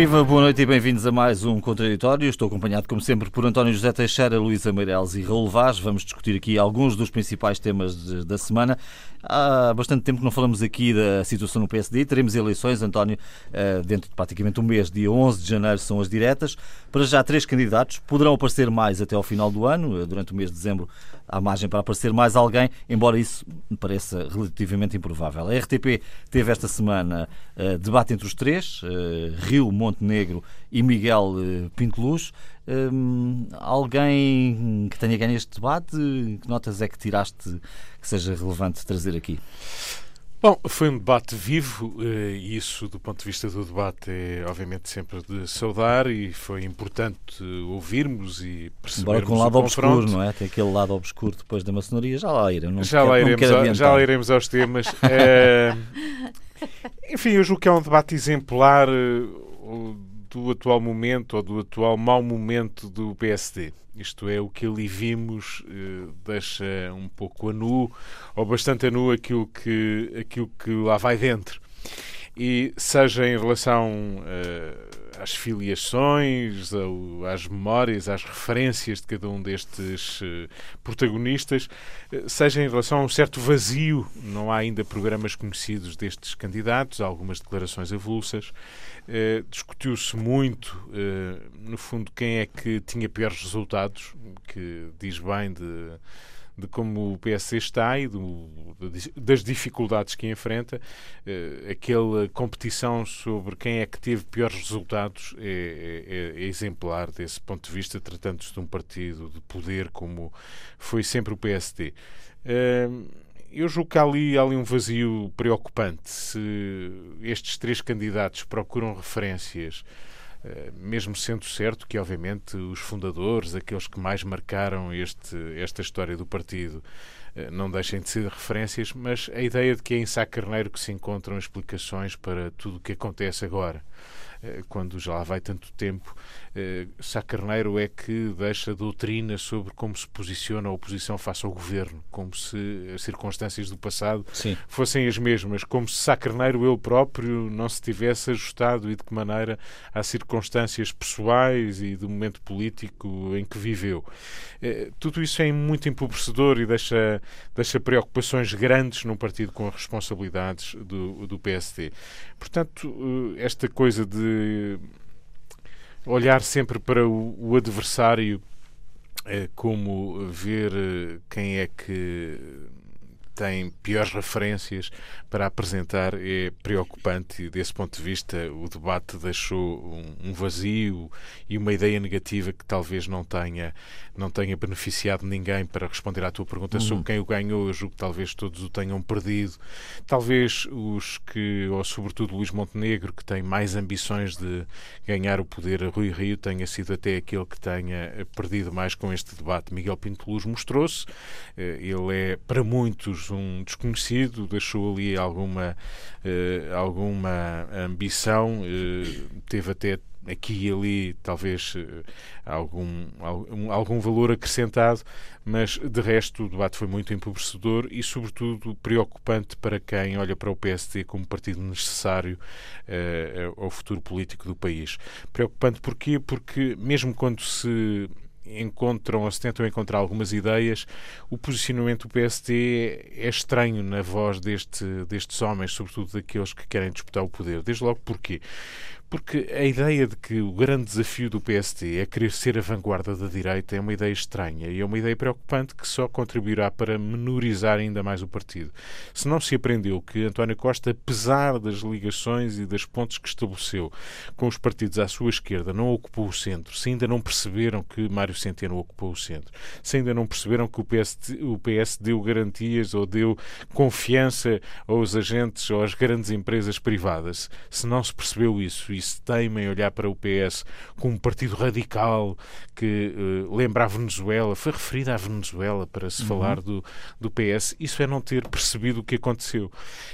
Viva, boa noite e bem-vindos a mais um Contraditório. Estou acompanhado, como sempre, por António José Teixeira, Luísa Meireles e Raul Vaz. Vamos discutir aqui alguns dos principais temas da semana. Há bastante tempo que não falamos aqui da situação no PSD. Teremos eleições, António, eh, dentro de praticamente um mês, dia 11 de janeiro, são as diretas. Para já, três candidatos. Poderão aparecer mais até ao final do ano. Eh, durante o mês de dezembro há margem para aparecer mais alguém, embora isso me pareça relativamente improvável. A RTP teve esta semana uh, debate entre os três, uh, Rio, Montenegro e Miguel uh, Pinteluz. Um, alguém que tenha ganho este debate, que notas é que tiraste que seja relevante trazer aqui? Bom, foi um debate vivo eh, e isso, do ponto de vista do debate, é obviamente sempre de saudar e foi importante ouvirmos e percebermos Embora com um lado obscuro, não é? Tem aquele lado obscuro depois da maçonaria, já lá iremos. Já, lá iremos, já lá iremos aos temas. é... Enfim, eu julgo que é um debate exemplar eh, do atual momento ou do atual mau momento do PSD. Isto é, o que ali vimos eh, deixa um pouco a nu, ou bastante a nu, aquilo que, aquilo que lá vai dentro. E seja em relação uh, às filiações, ao, às memórias, às referências de cada um destes uh, protagonistas, uh, seja em relação a um certo vazio, não há ainda programas conhecidos destes candidatos, há algumas declarações avulsas. Uh, Discutiu-se muito, no fundo, quem é que tinha piores resultados, que diz bem de de como o PSD está e do, das dificuldades que enfrenta. Uh, aquela competição sobre quem é que teve piores resultados é, é, é exemplar desse ponto de vista, tratando-se de um partido de poder como foi sempre o PSD. Uh, eh, eu julgo que há ali, há ali um vazio preocupante. Se estes três candidatos procuram referências mesmo sendo certo que, obviamente, os fundadores, aqueles que mais marcaram este, esta história do partido, eh, não deixem de ser referências, mas a ideia de que é em Sá Carneiro que se encontram explicações para tudo o que acontece agora. Eh, quando já lá vai tanto tempo, eh, Sá Carneiro é que deixa doutrina sobre como se posiciona a oposição face ao governo, como se as circunstâncias do passado Sim. fossem as mesmas, como se Sá Carneiro ele próprio não se tivesse ajustado e de que maneira às circunstâncias pessoais e do momento político em que viveu. Eh, tudo isso é muito empobrecedor e deixa, deixa preocupações grandes num partido com responsabilidades do, do PSD. Portanto, esta coisa de olhar sempre para o, o adversário é, como ver eh, quem é que tem piores referências para apresentar é preocupante e desse ponto de vista. O debate deixou um, vazio e uma ideia negativa que talvez não tenha não tenha beneficiado ninguém para responder à tua pergunta uhum. sobre quem o ganhou. Eu julgo que talvez todos o tenham perdido. Talvez os que ou sobretudo Luís Montenegro que tem mais ambições de ganhar o poder a Rui Rio tenha sido até aquele que tenha perdido mais com este debate. Miguel Pinto Luz mostrou-se eh, ele é para muitos um desconhecido, deixou ali alguma, uh, alguma ambição, uh, teve até aqui e ali talvez uh, algum, algum, algum valor acrescentado, mas de resto o debate foi muito empobrecedor e, sobretudo, preocupante para quem olha para o PSD como partido necessário uh, ao futuro político do país. Preocupante porquê? Porque mesmo quando se encontram ou se tentam encontrar algumas ideias, o posicionamento do PSD é estranho na voz deste, destes homens, sobretudo daqueles que querem disputar o poder. Desde logo porquê? Porque a ideia de que o grande desafio do PSD é querer ser a vanguarda da direita é uma ideia estranha e é uma ideia preocupante que só contribuirá para menorizar ainda mais o partido. Se não se aprendeu que António Costa, apesar das ligações e das pontes que estabeleceu com os partidos à sua esquerda, não ocupou o centro, se ainda não perceberam que Mário Centeno ocupou o centro, se ainda não perceberam que o PS, o PS deu garantias ou deu confiança aos agentes ou às grandes empresas privadas, se não se percebeu isso e se teima em olhar para o PS como um partido radical que uh, lembra a Venezuela, foi referida à Venezuela para se uhum. falar do, do PS, isso é não ter percebido o que aconteceu.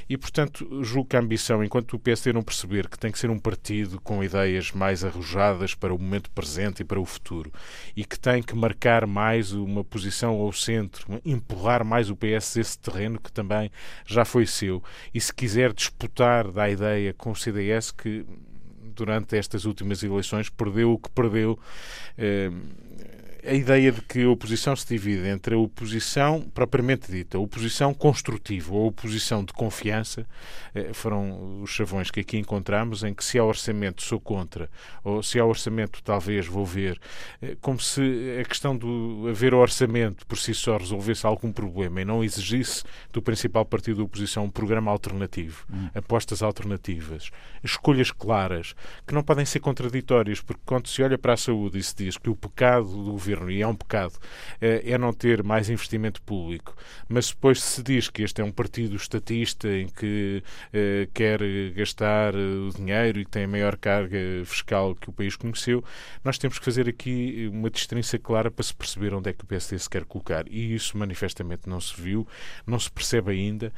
E, portanto, julgo que a ambição, enquanto o PSD não perceber que tem que ser um partido com ideias mais arrojadas para o momento presente e para o futuro, e que tem que marcar mais uma posição ao centro, empurrar mais o PS esse terreno que também já foi seu, e se quiser disputar da ideia com o CDS, que durante estas últimas eleições, perdeu o que perdeu a ideia de que a oposição se divide entre a oposição propriamente dita, a oposição construtiva ou a oposição de confiança, eh, foram os chavões que aqui encontramos, em que se há orçamento sou contra, ou se há orçamento talvez vou ver, eh, como se a questão do haver orçamento por si só resolvesse algum problema e não exigisse do principal partido da oposição um programa alternativo, hum. apostas alternativas, escolhas claras, que não podem ser contraditórias, porque quando se olha para a saúde e se diz que o pecado do governo e é um pecado, eh, é não ter mais investimento público. Mas depois se diz que este é um partido estatista em que eh, quer gastar eh, o dinheiro e tem a maior carga fiscal que o país conheceu, nós temos que fazer aqui uma distinção clara para se perceber onde é que o PSD se quer colocar. E isso manifestamente não se viu, não se percebe ainda,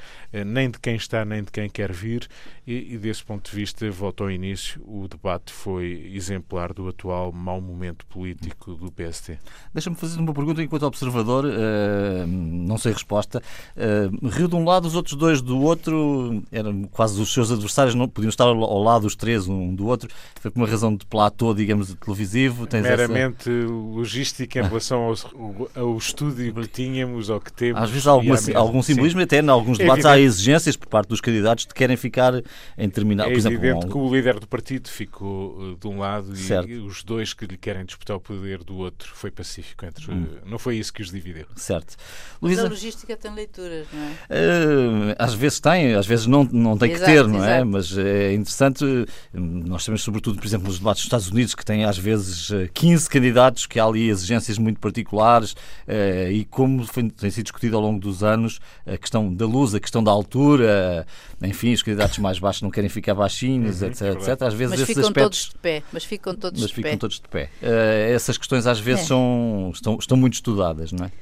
nem de quem está, nem de quem quer vir, e, e desse ponto de vista, volto ao início, o debate foi exemplar do atual mau momento político do PSD. Deixa-me fazer uma pergunta enquanto observador, uh, não sei resposta. Uh, Rio de um lado, os outros dois do outro, eram quase os seus adversários, não podiam estar ao lado os três um do outro. Foi por uma razão de platô, digamos, televisivo. Tens Meramente essa... logística em relação ao, ao, estúdio que tínhamos ou que temos. Às vezes há alguma, algum simbolismo, Sim. até em alguns debates é há exigências por parte dos candidatos de querem ficar em determinado. É por exemplo, evidente um... que o líder do partido ficou uh, de um lado certo. e os dois que lhe querem disputar o poder do outro foi pacífico entre. Hum. Não foi isso que os dividiu. Certo. Luísa... a logística tem leituras, não é? Uh, às vezes tem, às vezes não, não tem exato, que ter, não é? Mas é interessante. Nós sabemos, sobretudo, por exemplo, nos debates dos Estados Unidos, que têm às vezes 15 candidatos, que há ali exigências muito particulares uh, e como foi, tem sido discutido ao longo dos anos a questão da luz, a questão da altura, enfim, os candidatos mais baixos não querem ficar baixinhos, uhum, etc, etc. Às vezes mas esses ficam aspectos... todos de pé. Mas ficam todos mas de ficam pé. todos de pé. Uh, essas questões às vezes é. são, estão, estão muito estudadas, não é?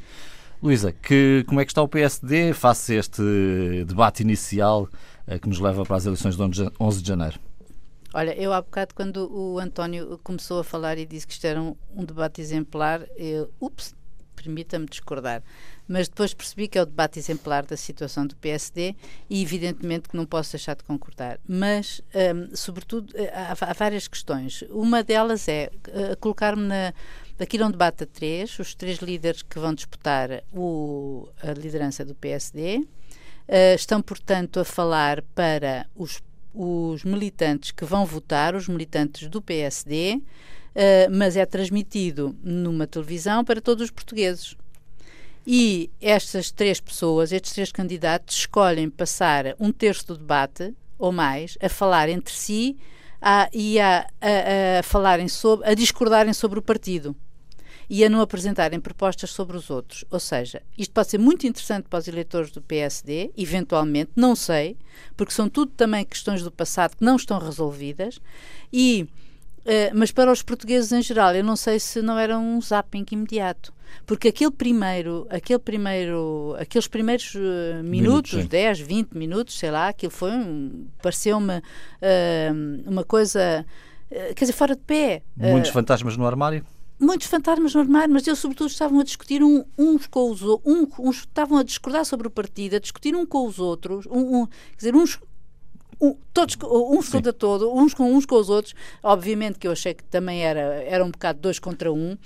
Luísa, que, como é que está o PSD face a este debate inicial uh, que nos leva para as eleições de 11 de janeiro? Olha, eu há bocado, quando o António começou a falar e disse que isto era um, um debate exemplar, eu, ups, permita-me discordar mas depois percebi que é o debate exemplar da situação do PSD e evidentemente que não posso deixar de concordar. Mas, um, sobretudo, eh, há, há, várias questões. Uma delas é uh, colocar-me na. Aqui é um debate a três, os três líderes que vão disputar o, a liderança do PSD. Uh, eh, estão, portanto, a falar para os, os militantes que vão votar, os militantes do PSD, uh, mas é transmitido numa televisão para todos os portugueses. E estas três pessoas, estes três candidatos, escolhem passar um terço do debate ou mais a falar entre si a, e a, a, a falarem sobre, a discordarem sobre o partido e a não apresentarem propostas sobre os outros. Ou seja, isto pode ser muito interessante para os eleitores do PSD, eventualmente, não sei, porque são tudo também questões do passado que não estão resolvidas e Uh, mas para os portugueses em geral, eu não sei se não era um zapping imediato. Porque aquele primeiro, aquele primeiro, aqueles primeiros uh, minutos, minutos 10, 20 minutos, sei lá, aquilo foi um, pareceu-me uh, uma coisa, quer dizer, fora de pé. Muitos fantasmas no armário? muitos fantasmas no armário, mas eles sobretudo estavam a discutir um, uns com os outros, um, uns estavam a discordar sobre o partido, a discutir um com os outros, um, um, quer dizer, uns um, todos, uns contra todo, uns com uns com os outros. Obviamente que eu achei que também era, era um bocado dois contra um,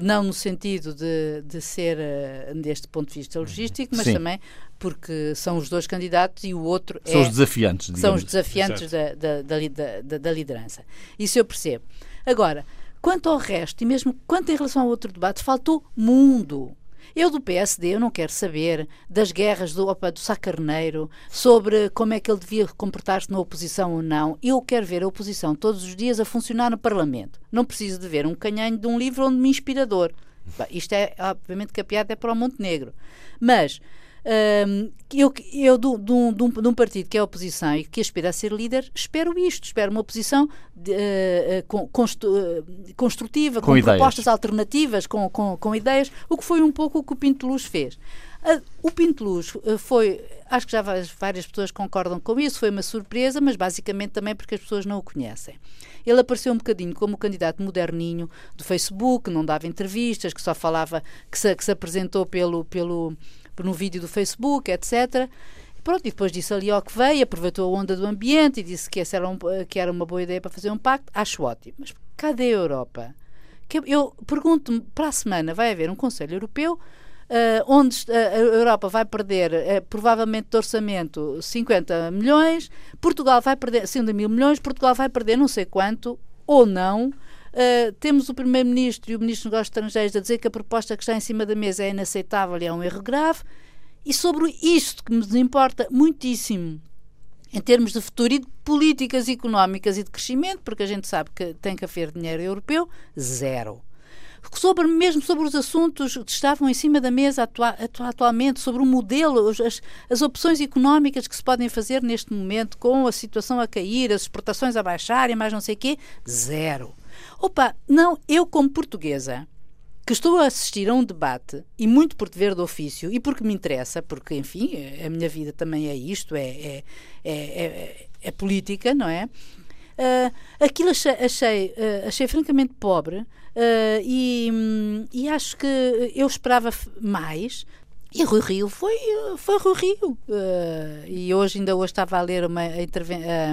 não no sentido de, de ser uh, deste ponto de vista logístico, mas Sim. também porque são os dois candidatos e o outro são é, os desafiantes. Digamos. São os desafiantes da, da, da, da, da liderança. Isso eu percebo. Agora, quanto ao resto, e mesmo quanto em relação ao outro debate, faltou mundo. Eu do PSD eu não quero saber das guerras do, opa, do Sacarneiro, sobre como é que ele devia comportar-se na oposição ou não. Eu quero ver a oposição todos os dias a funcionar no Parlamento. Não preciso de ver um canhanho de um livro onde me inspirador. isto é, obviamente, que a piada é para o Montenegro. Mas um, eu, eu de, de, de, um, de, um, partido que é oposição e que aspira a ser líder, espero isto, espero uma oposição de, uh, construtiva, com, com propostas alternativas, com, com, com, ideias, o que foi um pouco o que o Pinto Luz fez. Uh, o Pinto Luz foi, acho que já várias, várias pessoas concordam com isso, foi uma surpresa, mas basicamente também porque as pessoas não o conhecem. Ele apareceu um bocadinho como o candidato moderninho do Facebook, não dava entrevistas, que só falava, que se, que se apresentou pelo, pelo no vídeo do Facebook, etc. Pronto, e depois disse ali ao que veio, aproveitou a onda do ambiente e disse que, essa era, um, que era uma boa ideia para fazer um pacto. Acho ótimo. Mas cadê a Europa? Que eu pergunto-me, para a semana vai haver um Conselho Europeu Uh, onde a Europa vai perder, uh, provavelmente de orçamento, 50 milhões, Portugal vai perder 100 mil milhões, Portugal vai perder não sei quanto, ou não. Uh, temos o Primeiro-Ministro e o Ministro dos Negócios Estrangeiros a dizer que a proposta que está em cima da mesa é inaceitável e é um erro grave. E sobre isto que nos importa muitíssimo, em termos de futuro e de políticas económicas e de crescimento, porque a gente sabe que tem que haver dinheiro europeu, zero sobre, mesmo sobre os assuntos que estavam em cima da mesa atua, atualmente, sobre o modelo, as, as opções económicas que se podem fazer neste momento, com a situação a cair, as exportações a baixarem, mais não sei o quê, zero. Opa, não, eu como portuguesa, que estou a assistir a um debate, e muito por dever do ofício, e porque me interessa, porque, enfim, a minha vida também é isto, é, é, é, é, é política, não é? Uh, aquilo achei, achei, uh, achei francamente pobre uh, e, um, e acho que eu esperava mais. E Rui Rio foi, foi Rui Rio. e hoje, ainda hoje, estava a ler uma,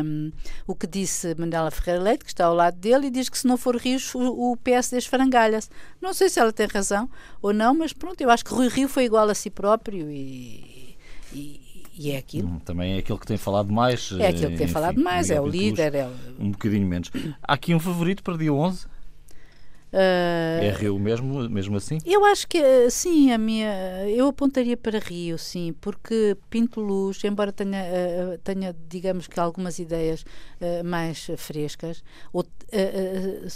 um, o que disse Mandela Ferreira Leite, que está ao lado dele, e diz que se não for Rios, o, o PSD esfarangalha-se. Não sei se ela tem razão ou não, mas pronto, eu acho que Rui Rio foi igual a si próprio e, e e é aquilo. Hum, também é aquele que tem falado mais. É aquele que tem enfim, falado mais, é o líder. É o... Um bocadinho menos. Há aqui um favorito para dia 11? Uh, é Rio mesmo, mesmo assim? Eu acho que sim, a minha, eu apontaria para Rio, sim, porque Pinto Luz, embora tenha, uh, tenha digamos que algumas ideias uh, mais frescas, ou,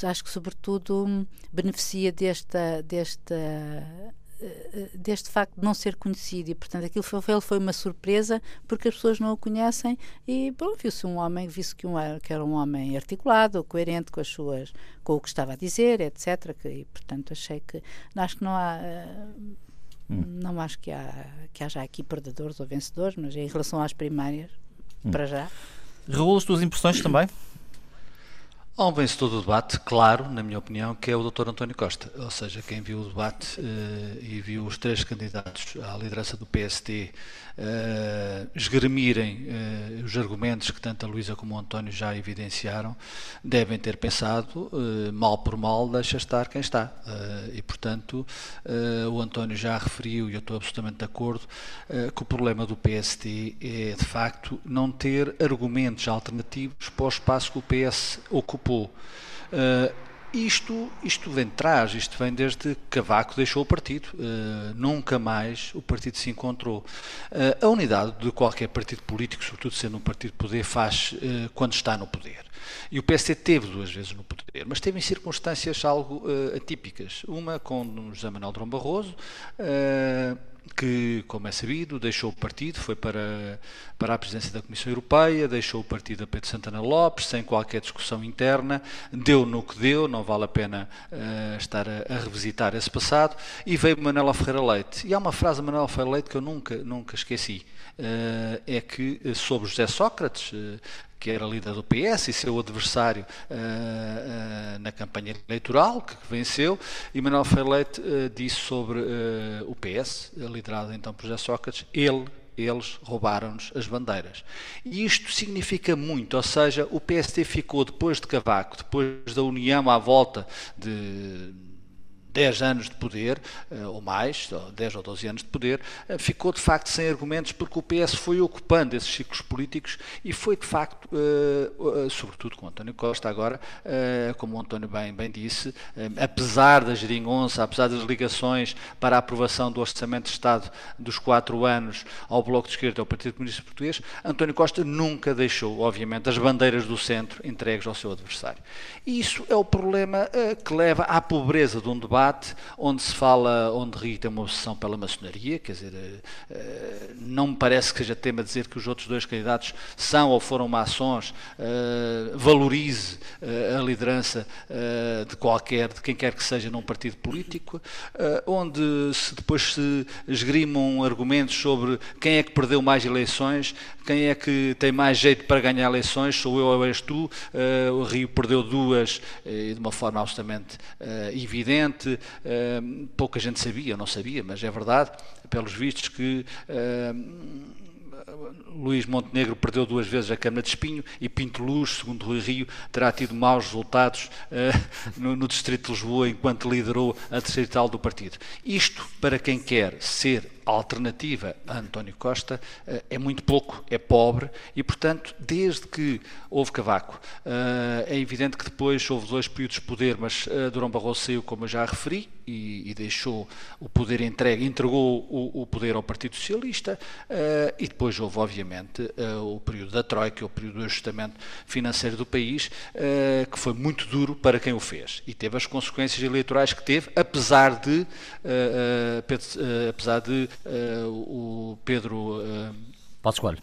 acho que sobretudo beneficia desta, desta eh, deste facto de não ser conhecido e portanto aquilo foi, foi uma surpresa porque as pessoas não o conhecem e bom, viu-se um homem viu-se que, um, que era um homem articulado coerente com as suas com o que estava a dizer etc que, e portanto achei que acho que não há uh, hum. não acho que há que haja aqui perdedores ou vencedores mas em relação às primárias hum. para já Raul, as tuas impressões também? Há um vencedor do debate, claro, na minha opinião, que é o Dr. António Costa. Ou seja, quem viu o debate uh, e viu os três candidatos à liderança do PSD uh, esgremirem uh, os argumentos que tanto a Luísa como o António já evidenciaram, devem ter pensado, uh, mal por mal, deixa estar quem está. e, portanto, o António já referiu, e eu estou absolutamente de acordo, que o problema do PSD é, de facto, não ter argumentos alternativos para o espaço que o PS ocupou. Isto, isto vem de trás, isto vem desde que Cavaco deixou o partido. Uh, nunca mais o partido se encontrou. Uh, a unidade de qualquer partido político, sobretudo sendo um partido de poder, faz uh, quando está no poder. E o PSD teve duas vezes no poder, mas teve em circunstâncias algo atípicas. Uma com José Manuel Drão Barroso que, como é sabido, deixou o partido, foi para, para a presidência da Comissão Europeia, deixou o partido a Pedro Santana Lopes, sem qualquer discussão interna, deu no que deu, não vale a pena uh, estar a, a, revisitar esse passado, e veio Manuela Ferreira Leite. E há uma frase de Manuela Ferreira Leite que eu nunca, nunca esqueci, é que eh, sobre José Sócrates, uh, que era líder do PS e seu adversário uh, uh, na campanha eleitoral, que venceu, e Manuel Ferreira uh, disse sobre o PS, liderado então por José Sócrates, ele eles roubaram-nos as bandeiras. E isto significa muito, ou seja, o PSD ficou depois de Cavaco, depois da união à volta de 10 anos de poder, eh, ou mais, 10 ou 12 anos de poder, eh, ficou de facto sem argumentos porque o PS foi ocupando esses ciclos políticos e foi de facto, eh, sobretudo com António Costa agora, como o António bem, bem disse, apesar da geringonça, apesar das ligações para a aprovação do Orçamento de Estado dos quatro anos ao Bloco de Esquerda e ao Partido Comunista Português, António Costa nunca deixou, obviamente, as bandeiras do centro entregues ao seu adversário. E isso é o problema que leva à pobreza de um debate debate onde se fala, onde Rio tem uma obsessão pela maçonaria, quer dizer, eh, eh, não me parece que seja tema dizer que os outros dois candidatos são ou foram maçons, eh, valorize a liderança de qualquer, de quem quer que seja num partido político, onde se depois se esgrimam argumentos sobre quem é que perdeu mais eleições, quem é que tem mais jeito para ganhar eleições, sou eu ou és tu, o Rio perdeu duas de uma forma absolutamente evidente, uh, pouca gente sabia, não sabia, mas é verdade, pelos vistos que uh, Luís Montenegro perdeu duas vezes a Câmara de Espinho e Pinto Luz, segundo Rui Rio, terá tido maus resultados uh, no, no, Distrito de Lisboa enquanto liderou a terceira do partido. Isto, para quem quer ser alternativa a António Costa uh, é muito pouco, é pobre e, portanto, desde que houve Cavaco, uh, é evidente que depois houve dois períodos de poder, mas Durão Barroso saiu, como eu já referi, e, e deixou o poder entregue, entregou o, o poder ao Partido Socialista e depois houve, obviamente, o período da Troika, o período do ajustamento financeiro do país, que foi muito duro para quem o fez e teve as consequências eleitorais que teve, apesar de, apesar de o Pedro uh, Passos.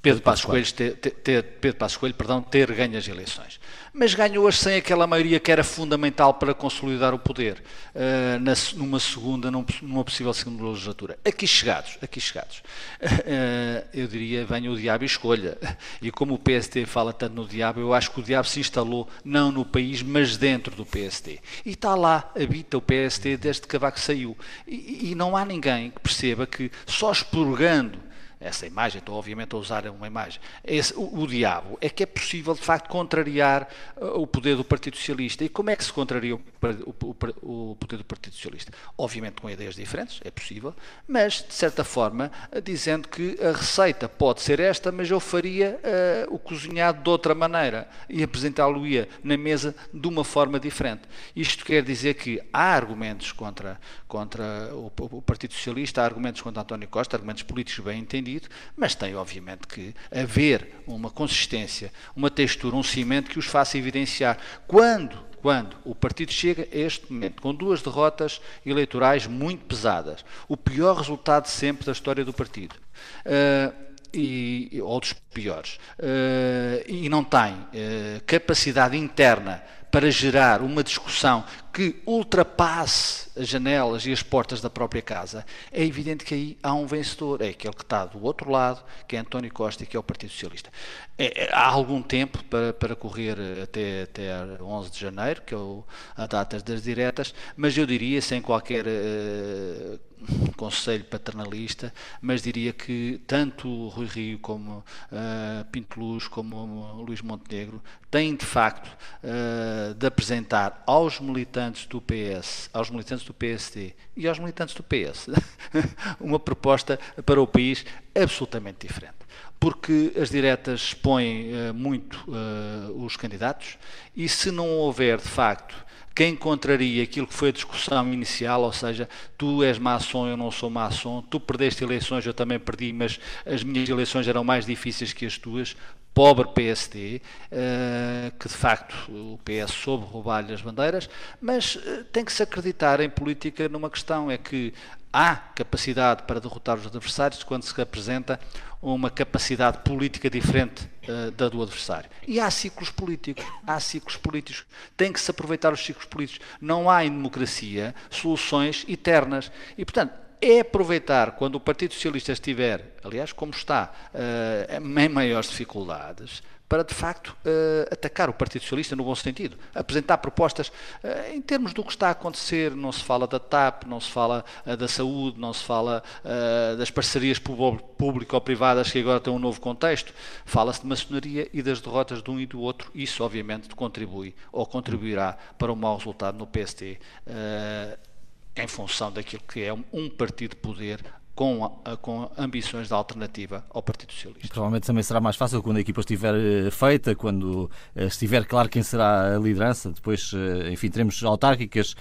Pedro Passos Coelho, ter, ter, Pedro Passos Coelho perdão, ter ganho as eleições. Mas ganhou-as sem aquela maioria que era fundamental para consolidar o poder uh, na, numa segunda, numa possível segunda legislatura. Aqui chegados, aqui chegados, uh, eu diria, venha o diabo e escolha. E como o PST fala tanto no diabo, eu acho que o diabo se instalou não no país, mas dentro do PST. E está lá, habita o PST desde que Cavaco saiu. E, e não há ninguém que perceba que só expurgando essa imagem, estou obviamente a usar uma imagem, esse, o, o, diabo, é que é possível de facto contrariar uh, o poder do Partido Socialista. E como é que se contraria o, o, o, poder do Partido Socialista? Obviamente com ideias diferentes, é possível, mas de certa forma uh, dizendo que a receita pode ser esta, mas eu faria uh, o cozinhado de outra maneira e apresentá-lo-ia na mesa de uma forma diferente. Isto quer dizer que há argumentos contra, contra o, o Partido Socialista, há argumentos contra António Costa, argumentos políticos bem entendidos mas tem obviamente que haver uma consistência, uma textura, um cimento que os faça evidenciar. Quando, quando o partido chega a este momento com duas derrotas eleitorais muito pesadas, o pior resultado sempre da história do partido. Uh, e, ou dos piores, uh, e não tem uh, capacidade interna para gerar uma discussão que ultrapasse as janelas e as portas da própria casa, é evidente que aí há um vencedor, é aquele que está do outro lado, que é António Costa e que é o Partido Socialista. É, é, há algum tempo para, para correr até, até 11 de janeiro, que é o, a data das diretas, mas eu diria, sem qualquer uh, conselho paternalista, mas diria que tanto Rui Rio como uh, Pinto Luz como Luís Montenegro têm de facto uh, de apresentar aos militantes do PS, aos militantes do PSD e aos militantes do PS uma proposta para o país absolutamente diferente. Porque as diretas expõem uh, muito uh, os candidatos e se não houver de facto quem contraria aquilo que foi a discussão inicial, ou seja, tu és maçom, eu não sou maçom, tu perdeste eleições, eu também perdi, mas as minhas eleições eram mais difíceis que as tuas, pobre PSD, eh, que de facto o PS soube roubar-lhe as bandeiras, mas eh, tem que se acreditar em política numa questão, é que há capacidade para derrotar os adversários quando se apresenta uma capacidade política diferente uh, da do adversário. E há ciclos políticos, há ciclos políticos. Tem que se aproveitar os ciclos políticos. Não há em democracia soluções eternas. E, portanto, é aproveitar quando o Partido Socialista estiver, aliás, como está, uh, em maiores dificuldades, para de facto uh, atacar o Partido Socialista no bom sentido, apresentar propostas uh, em termos do que está a acontecer. Não se fala da TAP, não se fala da saúde, não se fala das parcerias público-privadas que agora têm um novo contexto. Fala-se de maçonaria e das derrotas de um e do outro. Isso, obviamente, contribui ou contribuirá para um mau resultado no PST em função daquilo que é um partido de poder com, com ambições de alternativa ao Partido Socialista. Provavelmente também será mais fácil quando a equipa estiver eh, feita, quando eh, estiver claro quem será a liderança. Depois, eh, enfim, teremos autárquicas,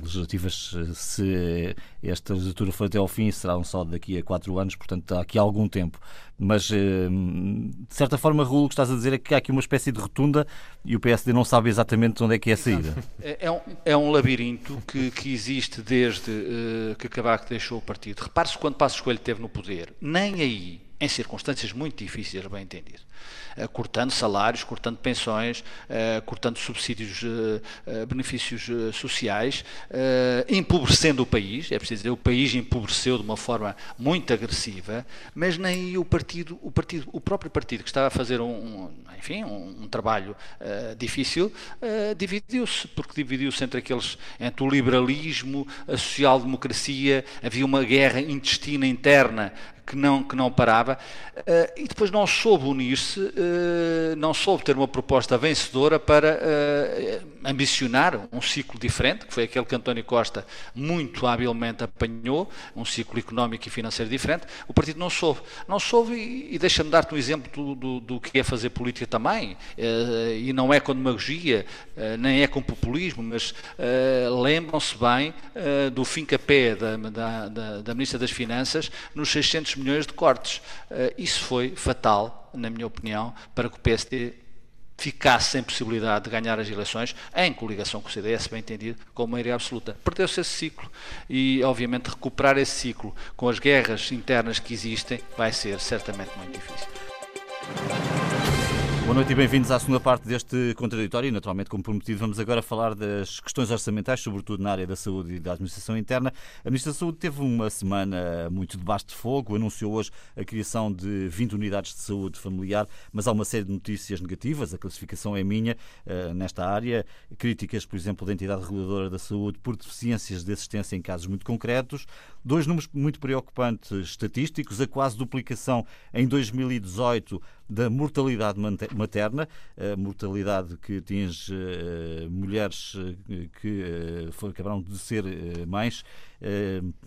legislativas, se esta legislatura for até ao fim, serão só daqui a quatro anos, portanto há aqui algum tempo. Mas, de certa forma, Raul, o que estás a dizer é que há aqui uma espécie de rotunda e o PSD não sabe exatamente onde é que é a saída. É, é, um, é um labirinto que, que existe desde uh, que Cavaco deixou o partido. Repare-se quando Passos Coelho esteve no poder, nem aí em circunstâncias muito difíceis, bem entendido. Uh, cortando salários, cortando pensões, uh, cortando subsídios, uh, benefícios sociais, empobrecendo o país, é preciso dizer, o país empobreceu de uma forma muito agressiva, mas nem o partido, o partido, o próprio partido que estava a fazer um, enfim, um, um trabalho difícil, dividiu-se, porque dividiu-se entre aqueles, entre o liberalismo, a social-democracia, havia uma guerra intestina interna que não, que não parava, e depois não soube unir-se, uh, não soube ter uma proposta vencedora para uh, ambicionar um ciclo diferente, que foi aquele que António Costa muito habilmente apanhou, um ciclo económico e financeiro diferente. O partido não soube. Não soube, e, deixa-me dar-te um exemplo do, do, do, que é fazer política também, e não é com demagogia, nem é com populismo, mas lembram-se bem do fim capé da, da, da, da Ministra das Finanças nos 600 milhões de cortes. Isso foi fatal, na minha opinião, para que o PSD ficasse sem possibilidade de ganhar as eleições, em coligação com o CDS, bem entendido, com maioria absoluta. Perdeu-se esse ciclo e, obviamente, recuperar esse ciclo com as guerras internas que existem vai ser certamente muito difícil. Boa noite e bem-vindos à segunda parte deste contraditório. Naturalmente, como prometido, vamos agora falar das questões orçamentais, sobretudo na área da saúde e da administração interna. A Ministra da Saúde teve uma semana muito debaixo de fogo, anunciou hoje a criação de 20 unidades de saúde familiar, mas há uma série de notícias negativas, a classificação é minha uh, nesta área. Críticas, por exemplo, da entidade reguladora da saúde por deficiências de assistência em casos muito concretos. Dois números muito preocupantes estatísticos, a quase duplicação em 2018 da mortalidade materna, a mortalidade que atinge uh, mulheres uh, que uh, acabaram de ser mães,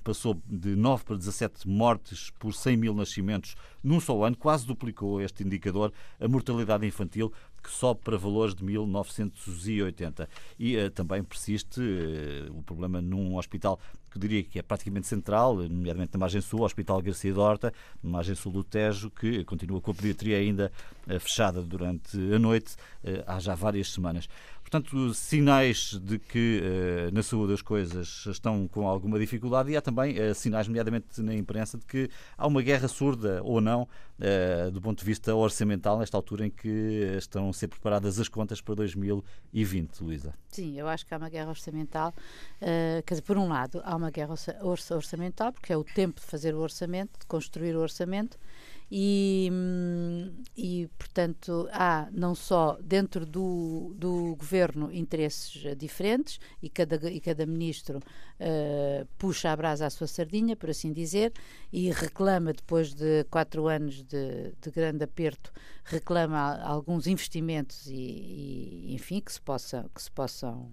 passou de 9 para 17 mortes por 100 mil nascimentos num só ano, quase duplicou este indicador. A mortalidade infantil que sobe para valores de 1980. E uh, também persiste uh, o problema num hospital que diria que é praticamente central, nomeadamente na margem sul, o Hospital Garcia Dorta, na margem sul do Tejo, que continua com a pediatria ainda uh, fechada durante a noite, há já várias semanas. Portanto, sinais de que uh, na saúde as coisas estão com alguma dificuldade e há também uh, sinais, nomeadamente na imprensa, de que há uma guerra surda ou não, uh, do ponto de vista orçamental, nesta altura em que estão a ser preparadas as contas para 2020, Luísa. Sim, eu acho que há uma guerra orçamental. quer dizer, por um lado, há uma guerra orçamental, porque é o tempo de fazer o orçamento, de construir o orçamento e, e, portanto, há não só dentro do, do governo interesses diferentes e cada, e cada ministro uh, puxa a brasa à sua sardinha, por assim dizer, e reclama, depois de quatro anos de, de grande aperto, reclama alguns investimentos e, e, enfim, que se, possa, que se possam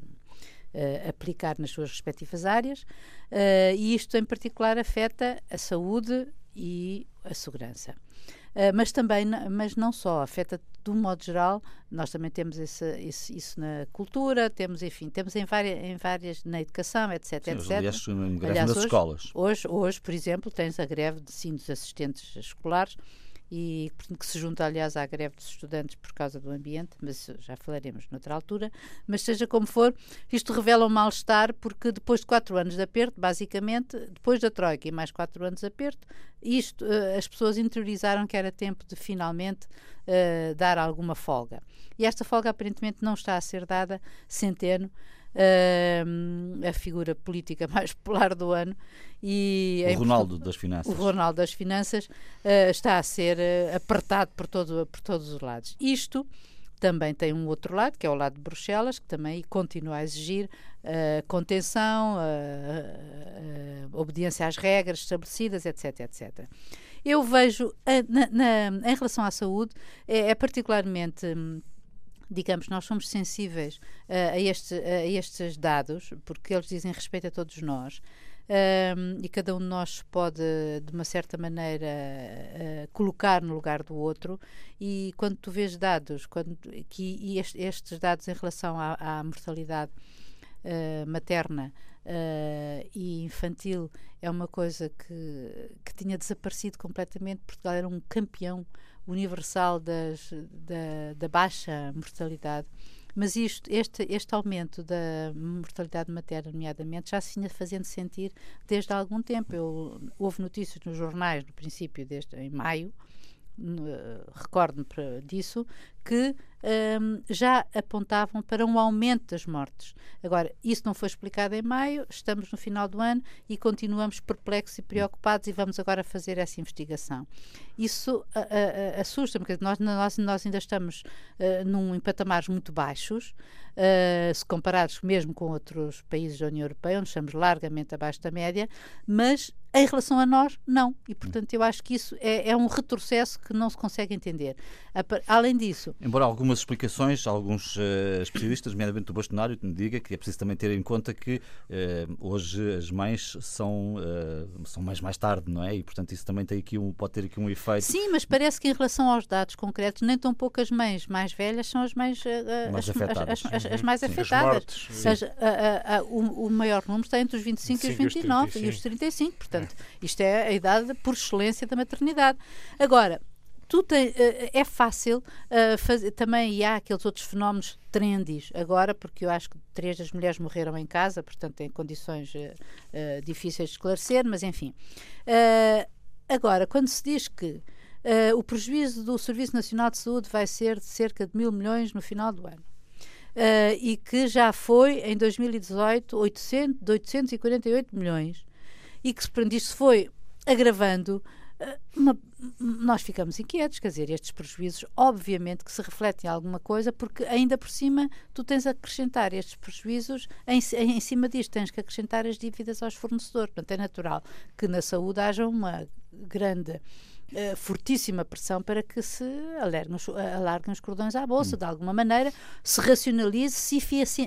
Uh, aplicar nas suas respectivas áreas, uh, e isto em particular afeta a saúde e a segurança. Uh, mas também, mas não só, afeta de um modo geral, nós também temos esse, esse, isso na cultura, temos, enfim, temos em várias, em várias na educação, etc, sim, etc. Aliás, aliás nas hoje, escolas. Hoje, hoje, por exemplo, tens a greve de sim dos assistentes escolares, e que se junta, aliás, à greve dos estudantes por causa do ambiente, mas já falaremos noutra altura. Mas seja como for, isto revela um mal-estar, porque depois de quatro anos de aperto, basicamente, depois da Troika e mais quatro anos de aperto, isto, uh, as pessoas interiorizaram que era tempo de finalmente uh, dar alguma folga. E esta folga aparentemente não está a ser dada, centeno, uh, a figura política mais popular do ano. E o Ronaldo das Finanças. O Ronaldo das Finanças uh, está a ser uh, apertado por, todo, por todos os lados. Isto também tem um outro lado, que é o lado de Bruxelas, que também continua a exigir uh, contenção, uh, uh, obediência às regras estabelecidas, etc, etc. Eu vejo, na, na, em relação à saúde, é, é particularmente hum, digamos, nós somos sensíveis uh, a, este, a estes dados, porque eles dizem respeito a todos nós. Um, e cada um de nós pode, de uma certa maneira, uh, colocar no lugar do outro. E quando tu vês dados, quando, que, e estes dados em relação à, à mortalidade uh, materna uh, e infantil é uma coisa que, que tinha desaparecido completamente. Portugal era um campeão universal das, da, da baixa mortalidade. Mas isto, este, este aumento da mortalidade materna, nomeadamente, já se vinha fazendo sentir desde há algum tempo. Eu, houve notícias nos jornais, no princípio, desde, em maio, recordo-me disso, que um, já apontavam para um aumento das mortes. Agora, isso não foi explicado em maio, estamos no final do ano e continuamos perplexos e preocupados e vamos agora fazer essa investigação. Isso assusta-me, porque nós, nós, nós ainda estamos uh, num, em patamares muito baixos, uh, se comparados mesmo com outros países da União Europeia, onde estamos largamente abaixo da média, mas em relação a nós, não. E, portanto, eu acho que isso é, é um retrocesso que não se consegue entender. Além disso. Embora algumas explicações, alguns uh, especialistas, nomeadamente do bastonário, me diga que é preciso também ter em conta que uh, hoje as mães são, uh, são mais mais tarde, não é? E, portanto, isso também tem aqui um, pode ter aqui um efeito. Sim, mas parece que em relação aos dados concretos, nem tão poucas mães mais velhas são as mais, mais as, afetadas. As, as, as mais afetadas. Mortes, seja, a, a, o, o, maior número está entre os 25 e os 29 e os 35, portanto. Portanto, isto é a idade por excelência da maternidade. Agora, tu tem, eh, é fácil uh, fazer, também e há aqueles outros fenómenos trendis agora, porque eu acho que três das mulheres morreram em casa, portanto em condições uh, uh, difíceis de esclarecer, mas enfim. agora, quando se diz que o prejuízo do Serviço Nacional de Saúde vai ser de cerca de mil milhões no final do ano, e que já foi em 2018 800, de 848 milhões, e que se isto foi agravando, eh, uma, nós ficamos inquietos, quer dizer, estes prejuízos, obviamente, que se refletem em alguma coisa, porque ainda por cima tu tens a acrescentar estes prejuízos, em, em cima disto tens que acrescentar as dívidas aos fornecedores. Portanto, é natural que na saúde haja uma grande uh, fortíssima pressão para que se alarguem os, alarguem os cordões à bolsa, hum. de alguma maneira, se racionalize -se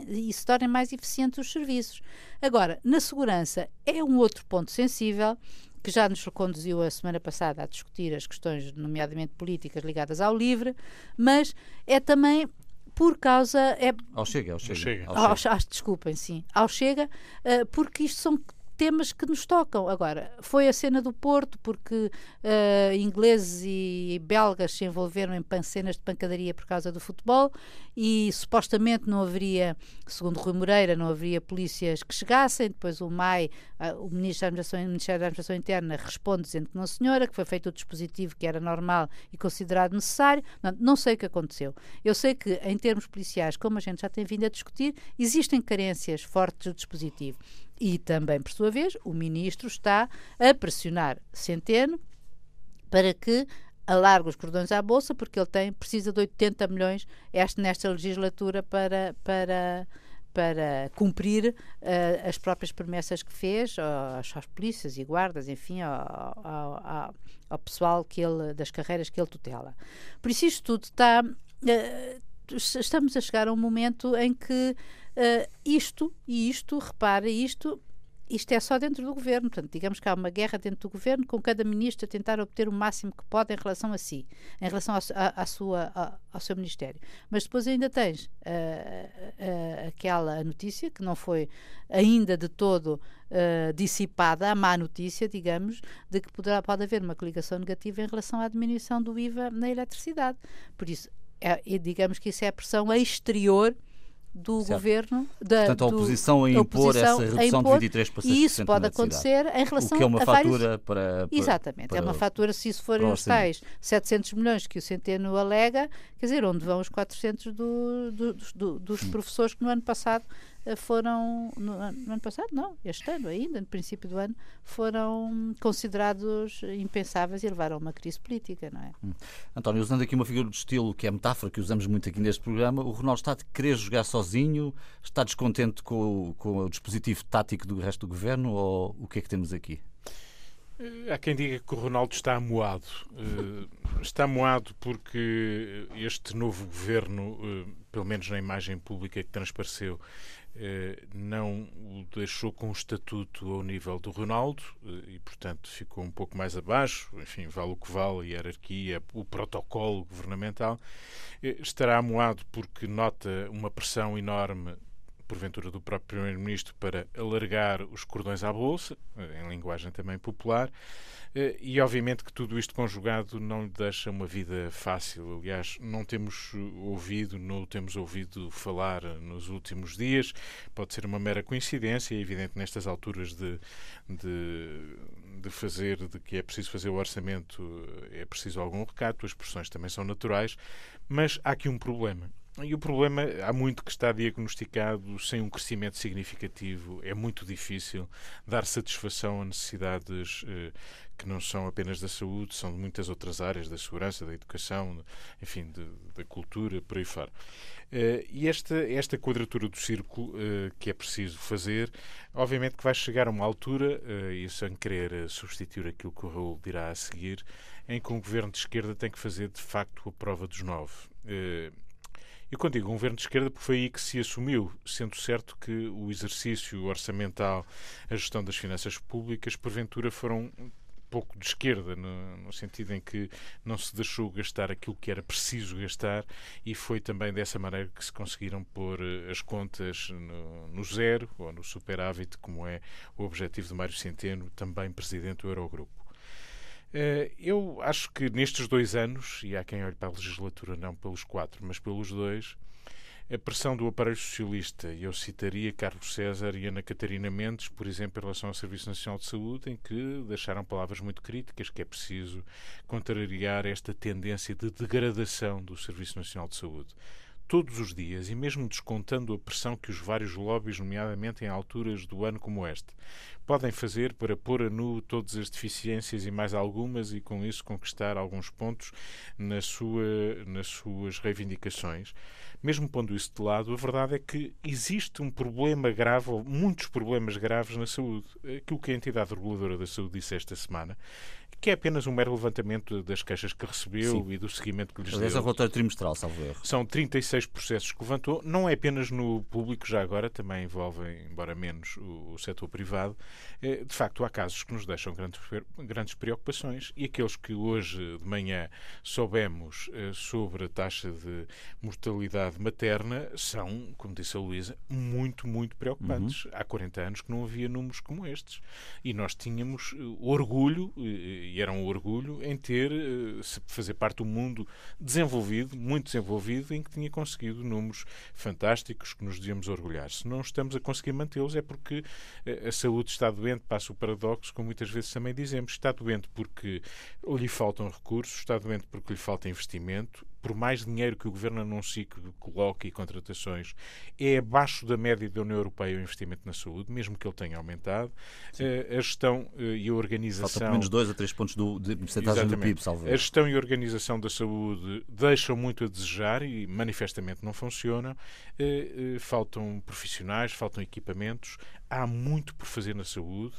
e se tornem mais eficientes os serviços. Agora, na segurança é um outro ponto sensível que já nos conduziu a semana passada a discutir as questões, nomeadamente políticas, ligadas ao LIVRE, mas é também por causa. É, ao Chega, ao Chega. Ao chega. Ao, ao, desculpem, sim. Ao Chega, uh, porque isto são temas que nos tocam. Agora, foi a cena do Porto, porque uh, ingleses e belgas se envolveram em cenas de pancadaria por causa do futebol e supostamente não haveria, segundo Rui Moreira, não haveria polícias que chegassem. Depois o MAI, uh, o, Ministro da o Ministério da Administração Interna, responde dizendo que não, senhora, que foi feito o dispositivo que era normal e considerado necessário. Não, não sei o que aconteceu. Eu sei que, em termos policiais, como a gente já tem vindo a discutir, existem carências fortes do dispositivo. E também, por sua vez, o ministro está a pressionar Centeno para que alargue os cordões à bolsa, porque ele tem precisa de 80 milhões este, nesta legislatura para, para, para cumprir uh, as próprias promessas que fez aos polícias e guardas, enfim, ao, ao, ao, pessoal que ele, das carreiras que ele tutela. Por isso isto tudo está... Uh, estamos a chegar a um momento em que uh, isto e isto, repara, isto isto é só dentro do governo, portanto, digamos que há uma guerra dentro do governo, com cada ministro a tentar obter o máximo que pode em relação a si, em relação à sua, a, ao seu ministério. Mas depois ainda tens uh, uh, aquela notícia que não foi ainda de todo uh, dissipada, a má notícia, digamos, de que poderá, pode haver uma coligação negativa em relação à diminuição do IVA na eletricidade. Por isso, é, digamos que isso é a pressão exterior do certo. governo. Da, Portanto, a oposição a impor oposição essa redução impor, de 23% E isso pode acontecer em relação o que é uma a fatura vários... para, para, Exatamente, para, é uma fatura, se isso forem os tais 700 milhões que o Centeno alega, quer dizer, onde vão os 400 do, do, do, dos hum. professores que no ano passado foram, no, no, ano passado não, este ano ainda, no princípio do ano, foram considerados impensáveis e levaram a uma crise política, não é? Hum. António, usando aqui uma figura de estilo que é metáfora que usamos muito aqui neste programa, o Ronaldo está a querer jogar sozinho, está descontente com, com o dispositivo tático do resto do governo ou o que é que temos aqui? Eh, há quem diga que o Ronaldo está amoado. Uh, está amoado porque este novo governo, uh, pelo menos na imagem pública que transpareceu, eh, não o deixou com estatuto ao nível do Ronaldo eh, e, portanto, ficou um pouco mais abaixo. Enfim, vale o que vale, a hierarquia, o protocolo governamental. Eh, estará amoado porque nota uma pressão enorme porventura do próprio Primeiro-Ministro, para alargar os cordões à Bolsa, eh, em linguagem também popular, eh, e obviamente que tudo isto conjugado não lhe deixa uma vida fácil. Aliás, não temos ouvido, não temos ouvido falar nos últimos dias, pode ser uma mera coincidência, é evidente nestas alturas de, de, de fazer, de que é preciso fazer o orçamento, é preciso algum recato, as pressões também são naturais, mas há aqui um problema. E o problema, há muito que está diagnosticado sem um crescimento significativo. É muito difícil dar satisfação a necessidades eh, que não são apenas da saúde, são de muitas outras áreas, da segurança, da educação, enfim, de, da cultura, por aí fora. Eh, e esta, esta quadratura do círculo eh, que é preciso fazer, obviamente que vai chegar a uma altura, e sem querer substituir aquilo que o Raul dirá a seguir, em que um governo de esquerda tem que fazer de facto a prova dos nove. Eu quando digo um governo de esquerda, porque foi aí que se assumiu, sendo certo que o exercício orçamental, a gestão das finanças públicas, porventura foram pouco de esquerda, no, no, sentido em que não se deixou gastar aquilo que era preciso gastar e foi também dessa maneira que se conseguiram pôr eh, as contas no, no zero ou no superávit, como é o objetivo de Mário Centeno, também presidente do Eurogrupo. Eh, eu acho que nestes dois anos, e há quem olhe para a legislatura não pelos quatro, mas pelos dois, a pressão do aparelho socialista, eu citaria Carlos César e Ana Catarina Mendes, por exemplo, em relação ao Serviço Nacional de Saúde, em que deixaram palavras muito críticas, que é preciso contrariar esta tendência de degradação do Serviço Nacional de Saúde. Todos os dias, e mesmo descontando a pressão que os vários lobbies, nomeadamente em alturas do ano como este, podem fazer para pôr a nu todas as deficiências e mais algumas e com isso conquistar alguns pontos na sua, nas suas reivindicações. Mesmo pondo isso de lado, a verdade é que existe um problema grave, ou muitos problemas graves na saúde. Aquilo que a entidade reguladora da saúde disse esta semana que é apenas um mero levantamento das queixas que recebeu Sim. e do seguimento que lhes Aliás, deu. é o relatório trimestral, salvo erro. São 36 processos que levantou, não é apenas no público, já agora, também envolvem, embora menos, o, o setor privado. Eh, de facto, há casos que nos deixam grandes, grandes preocupações e aqueles que hoje de manhã soubemos eh, sobre a taxa de mortalidade materna são, como disse a Luísa, muito, muito preocupantes. Uhum. Há 40 anos que não havia números como estes. E nós tínhamos eh, orgulho e era um orgulho em ter, fazer parte do mundo desenvolvido, muito desenvolvido, em que tinha conseguido números fantásticos que nos devíamos orgulhar. Se não estamos a conseguir mantê-los é porque a saúde está doente, passa o paradoxo, como muitas vezes também dizemos, está doente porque lhe faltam recursos, está doente porque lhe falta investimento, por mais dinheiro que o Governo anuncie que coloque e contratações, é abaixo da média da União Europeia o investimento na saúde, mesmo que ele tenha aumentado. Uh, a gestão uh, e a organização... Falta pelo menos 2 a 3 pontos do, de porcentagem do PIB, salvo A gestão e a organização da saúde deixam muito a desejar e manifestamente não funcionam. Uh, faltam profissionais, faltam equipamentos, há muito por fazer na saúde.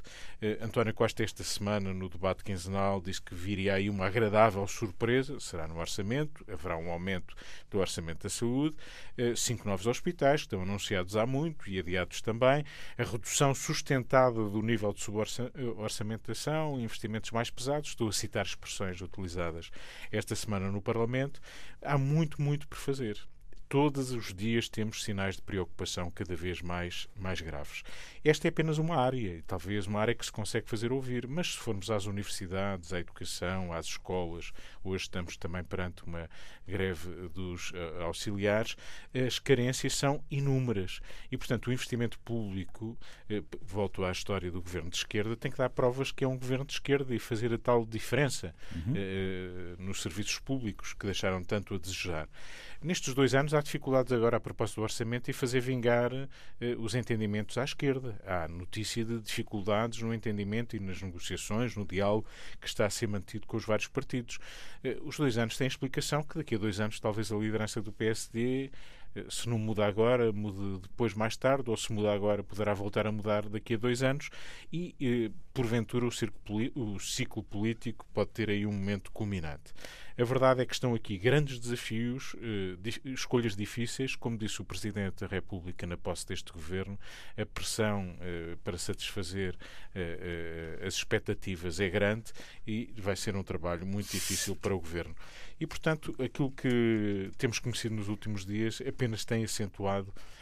António Costa, esta semana, no debate quinzenal, disse que viria aí uma agradável surpresa, será no orçamento, haverá um aumento do orçamento da saúde, eh, cinco novos hospitais, que estão anunciados há muito e adiados também, a redução sustentada do nível de suborçamentação, investimentos mais pesados, estou a citar expressões utilizadas esta semana no Parlamento, há muito, muito por fazer todos os dias temos sinais de preocupação cada vez mais, mais graves. Esta é apenas uma área, talvez uma área que se consegue fazer ouvir, mas se formos às universidades, à educação, às escolas, hoje estamos também perante uma greve dos uh, auxiliares, as carências são inúmeras. E, portanto, o investimento público, uh, volto à história do governo de esquerda, tem que dar provas que é um governo de esquerda e fazer a tal diferença uhum. uh, nos serviços públicos que deixaram tanto a desejar. Nestes dois anos há dificuldades agora a propósito do orçamento e fazer vingar os entendimentos à esquerda. Há notícia de dificuldades no entendimento e nas negociações, no diálogo que está a ser mantido com os vários partidos. os dois anos têm explicação que daqui a dois anos talvez a liderança do PSD eh, se não muda agora, mude depois mais tarde, ou se muda agora, poderá voltar a mudar daqui a dois anos e, eh, porventura, o, o ciclo político pode ter aí um momento culminante. A verdade é que estão aqui grandes desafios, uh, escolhas difíceis, como disse o Presidente da República na posse deste governo, a pressão uh, para satisfazer uh, as expectativas é grande e vai ser um trabalho muito difícil para o governo. E, portanto, aquilo que temos conhecido nos últimos dias apenas tem acentuado eh,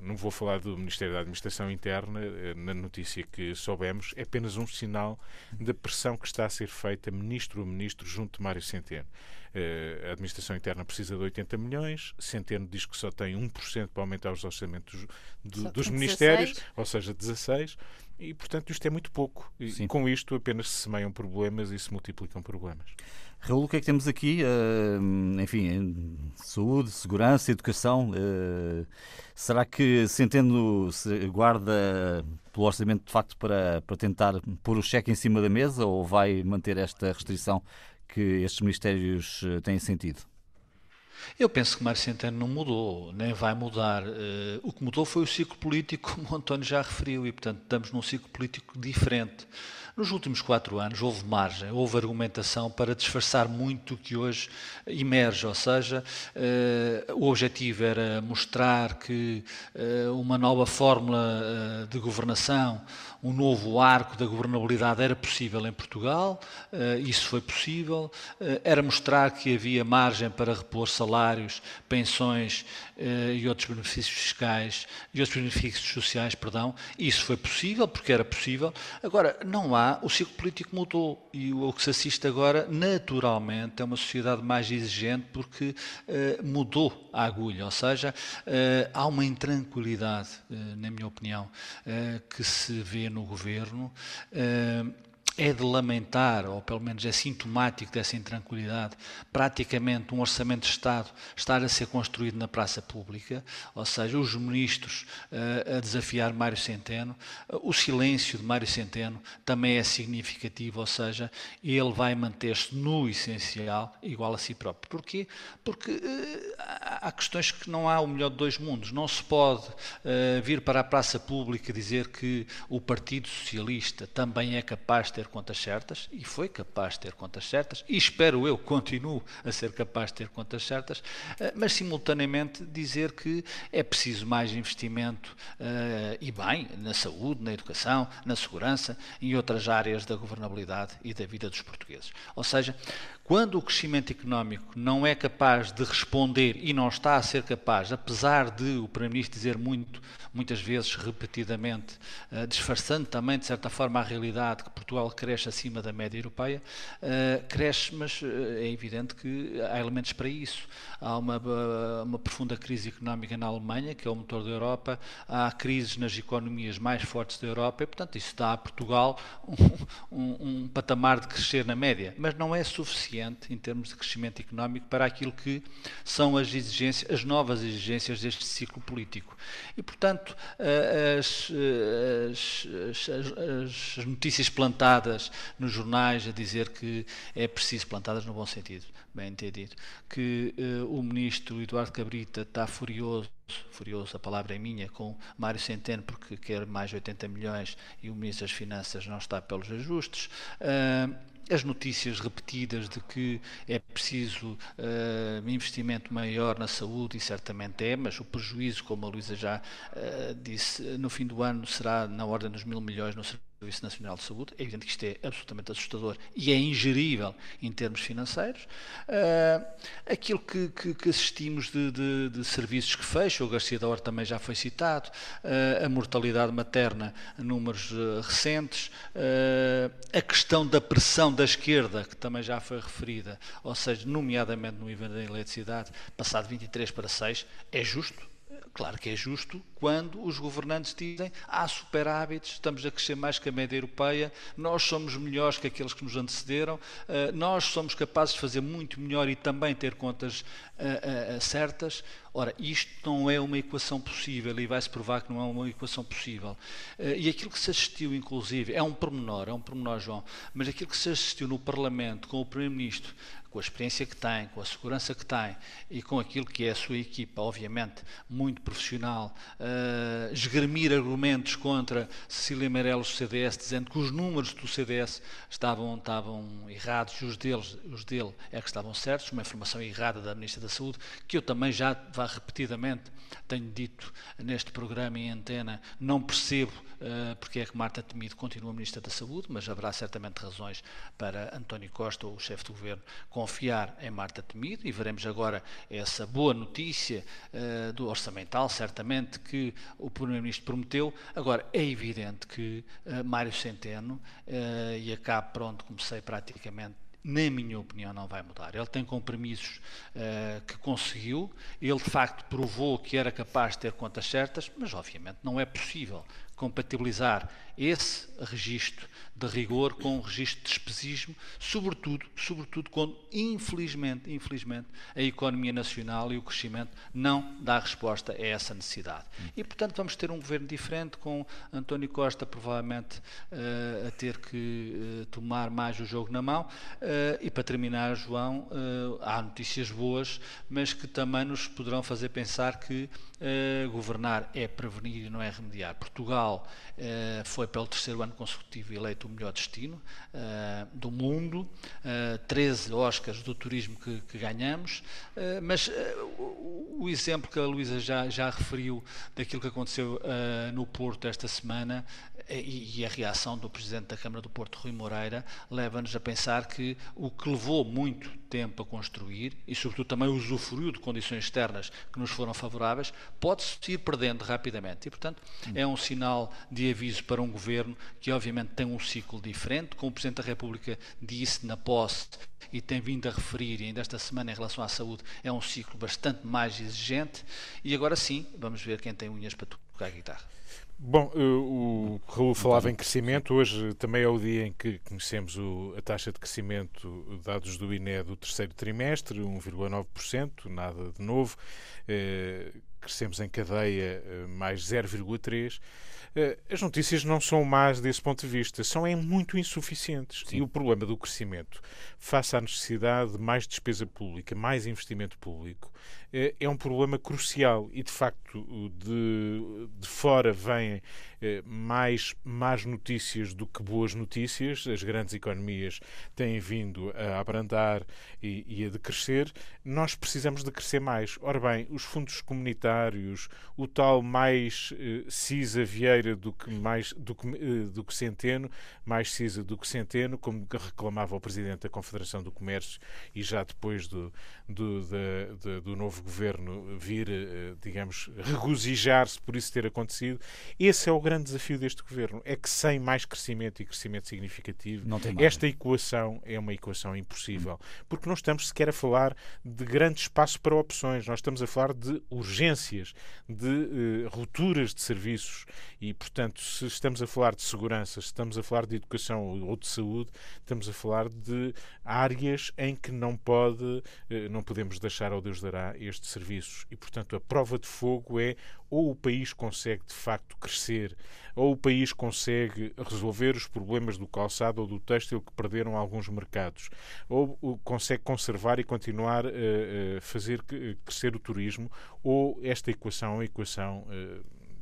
não vou falar do Ministério da Administração Interna, eh, na notícia que soubemos, é apenas um sinal da pressão que está a ser feita ministro a ministro junto de Mário Centeno. Eh, a Administração Interna precisa de 80 milhões, Centeno diz que só tem 1% para aumentar os orçamentos do, dos ministérios, ou seja, 16 e, portanto, isto é muito pouco. E Sim. com isto apenas se semeiam problemas e se multiplicam problemas. Raul, o que é que temos aqui? Uh, enfim, saúde, segurança, educação. Uh, será que Centeno se guarda pelo orçamento de facto para, para tentar pôr o cheque em cima da mesa ou vai manter esta restrição que estes ministérios eh, têm sentido? Eu penso que Mário Centeno não mudou, nem vai mudar. o que mudou foi o ciclo político, como o António já referiu, e portanto estamos num ciclo político diferente. Nos últimos quatro anos houve margem, houve argumentação para disfarçar muito o que hoje emerge, ou seja, uh, o objetivo era mostrar que uh, uma nova fórmula de governação, um novo arco da governabilidade era possível em Portugal, isso foi possível, era mostrar que havia margem para repor salários, pensões e outros benefícios fiscais e outros benefícios sociais, perdão, isso foi possível porque era possível. Agora, não há o ciclo político mudou e o que se assiste agora, naturalmente, é uma sociedade mais exigente porque mudou a agulha, ou seja, há uma intranquilidade, na minha opinião, que se vê no governo é de lamentar, ou pelo menos é sintomático dessa intranquilidade, praticamente um orçamento de Estado estar a ser construído na praça pública, ou seja, os ministros uh, a desafiar Mário Centeno, uh, o silêncio de Mário Centeno também é significativo, ou seja, ele vai manter-se no essencial igual a si próprio. Porquê? Porque uh, há questões que não há o melhor de dois mundos. Não se pode vir para a praça pública dizer que o Partido Socialista também é capaz de ter contas certas, e foi capaz de ter contas certas, e espero eu continuo a ser capaz de ter contas certas, eh, mas simultaneamente dizer que é preciso mais investimento uh, e bem na saúde, na educação, na segurança e outras áreas da governabilidade e da vida dos portugueses. Ou seja, quando o crescimento económico não é capaz de responder e não está a ser capaz, apesar de o Primeiro-Ministro dizer muito, muitas vezes repetidamente, uh, disfarçando também de certa forma a realidade que Portugal cresce acima da média europeia, uh, cresce, mas uh, é evidente que há elementos para isso. Há uma, uma profunda crise económica na Alemanha, que é o motor da Europa, há crises nas economias mais fortes da Europa e, portanto, isso dá a Portugal um, um, um patamar de crescer na média, mas não é suficiente suficiente em termos de crescimento económico para aquilo que são as exigências, as novas exigências deste ciclo político. E, portanto, as, as, as, as notícias plantadas nos jornais a dizer que é preciso, plantadas no bom sentido, bem entendido, que uh, o ministro Eduardo Cabrita está furioso furioso, a palavra é minha, com Mário Centeno, porque quer mais 80 milhões e o Ministro das Finanças não está pelos ajustes. Uh, as notícias repetidas de que é preciso uh, investimento maior na saúde, e certamente é, mas o prejuízo, como a Luísa já uh, disse, no fim do ano será na ordem dos mil milhões Nacional de Saúde. É evidente que isto é absolutamente assustador e é ingerível em termos financeiros. Uh, aquilo que, que, que assistimos de, de, de, serviços que fecham, o Garcia da Hora também já foi citado, uh, a mortalidade materna, números uh, recentes, a questão da pressão da esquerda, que também já foi referida, ou seja, nomeadamente no nível da eletricidade, passado de 23 para 6, é justo Claro que é justo quando os governantes dizem há superávites, estamos a crescer mais que a média europeia, nós somos melhores que aqueles que nos antecederam, eh, nós somos capazes de fazer muito melhor e também ter contas eh, eh, certas. Ora, isto não é uma equação possível e vai-se provar que não é uma equação possível. E aquilo que se assistiu, inclusive, é um pormenor, é um pormenor, João, mas aquilo que se assistiu no Parlamento com o Primeiro-Ministro com a experiência que tem, com a segurança que tem e com aquilo que é a sua equipa, obviamente, muito profissional, uh, esgrimir argumentos contra Cecília Meirelles do CDS, dizendo que os números do CDS estavam, estavam errados e os, deles, os dele é que estavam certos, uma informação errada da Ministra da Saúde, que eu também já vá repetidamente tenho dito neste programa em antena, não percebo porque é que Marta Temido continua Ministra da Saúde, mas haverá certamente razões para António Costa, o chefe do governo, confiar em Marta Temido e veremos agora essa boa notícia uh, do orçamental, certamente, que o Primeiro-Ministro prometeu. Agora, é evidente que uh, Mário Centeno, e acá pronto, comecei praticamente na minha opinião, não vai mudar. Ele tem compromissos uh, que conseguiu, ele de facto provou que era capaz de ter contas certas, mas obviamente não é possível compatibilizar esse registro de rigor com o registro de despesismo, sobretudo, sobretudo quando, infelizmente, infelizmente, a economia nacional e o crescimento não dá resposta a essa necessidade. E, portanto, vamos ter um governo diferente, com António Costa provavelmente uh, a ter que uh, tomar mais o jogo na mão. Uh, e, para terminar, João, há notícias boas, mas que também nos poderão fazer pensar que governar é prevenir e não é remediar. Portugal foi foi pelo terceiro ano consecutivo eleito o melhor destino uh, do mundo, uh, eh, 13 Oscars do turismo que, que ganhamos, uh, mas o, o, exemplo que a Luísa já, já referiu daquilo que aconteceu no Porto esta semana e, e, a reação do Presidente da Câmara do Porto, Rui Moreira, leva-nos a pensar que o que levou muito tempo a construir e, sobretudo, também usufruiu de condições externas que nos foram favoráveis, pode-se ir perdendo rapidamente. E, portanto, é um sinal de aviso para um governo que, obviamente, tem um ciclo diferente. Como o Presidente da República disse na posse e tem vindo a referir, ainda esta semana, em relação à saúde, é um ciclo bastante mais exigente. E agora sim, vamos ver quem tem unhas para tocar a guitarra. Bom, eh, o Raul falava em crescimento. Hoje também é o dia em que conhecemos o, a taxa de crescimento, dados do INE do terceiro trimestre, 1,9%, nada de novo. Eh, crescemos em cadeia eh, mais 0,3%. Eh, as notícias não são más desse ponto de vista, são é muito insuficientes. Sim. E o problema do crescimento, face à necessidade de mais despesa pública, mais investimento público, eh, é um problema crucial. E, de facto, de, de fora vêm eh, mais más notícias do que boas notícias. As grandes economias têm vindo a abrandar e, e a decrescer. Nós precisamos de crescer mais. Ora bem, os fundos comunitários, o tal mais CISA Vieira do que, mais, do, que, eh, do que Centeno, mais CISA do que Centeno, como reclamava o Presidente da Confederação do Comércio e já depois do, do, da, do novo governo vir, eh, digamos, regozijar-se por isso ter acontecido. Esse é o grande desafio deste governo. É que sem mais crescimento e crescimento significativo, esta equação é uma equação impossível. Porque não estamos sequer a falar de grande espaço para opções, nós estamos a falar de urgências, de uh, rupturas de serviços. E, portanto, se estamos a falar de segurança, se estamos a falar de educação ou de saúde, estamos a falar de áreas em que não pode, uh, não podemos deixar ao Deus dará estes serviços. E, portanto, a prova de fogo é ou o país consegue de facto crescer, ou o país consegue resolver os problemas do calçado ou do têxtil que perderam alguns mercados, ou consegue conservar e continuar a fazer crescer o turismo, ou esta equação é uma equação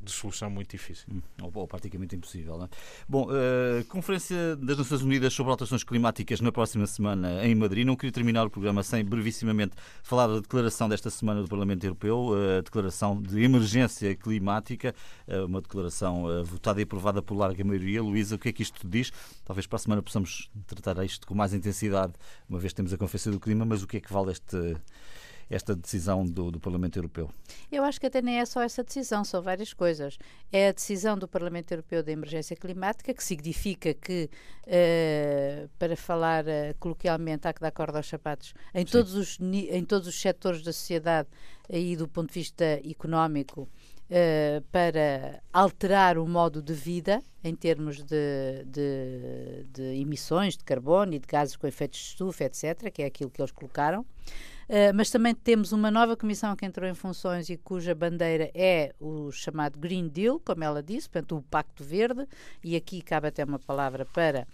de solução muito difícil. Hum, ou, ou, praticamente impossível. Não é? Bom, uh, Conferência das Nações Unidas sobre Alterações Climáticas na próxima semana em Madrid. Não queria terminar o programa sem brevissimamente falar da declaração desta semana do Parlamento Europeu, a declaração de emergência climática, uh, uma declaração votada e aprovada por larga maioria. Luísa, o que é que isto diz? Talvez para a semana possamos tratar isto com mais intensidade, uma vez temos a Conferência do Clima, mas o que é que vale este esta decisão do, do, Parlamento Europeu? Eu acho que até nem é só essa decisão, são várias coisas. É a decisão do Parlamento Europeu da emergência climática, que significa que, uh, para falar uh, coloquialmente, há que dar corda aos sapatos em todos, os, em todos os setores da sociedade, aí do ponto de vista económico, Uh, para alterar o modo de vida em termos de, de, de, emissões de carbono e de gases com efeitos de estufa, etc., que é aquilo que eles colocaram. Uh, mas também temos uma nova comissão que entrou em funções e cuja bandeira é o chamado Green Deal, como ela disse, portanto, o Pacto Verde, e aqui cabe até uma palavra para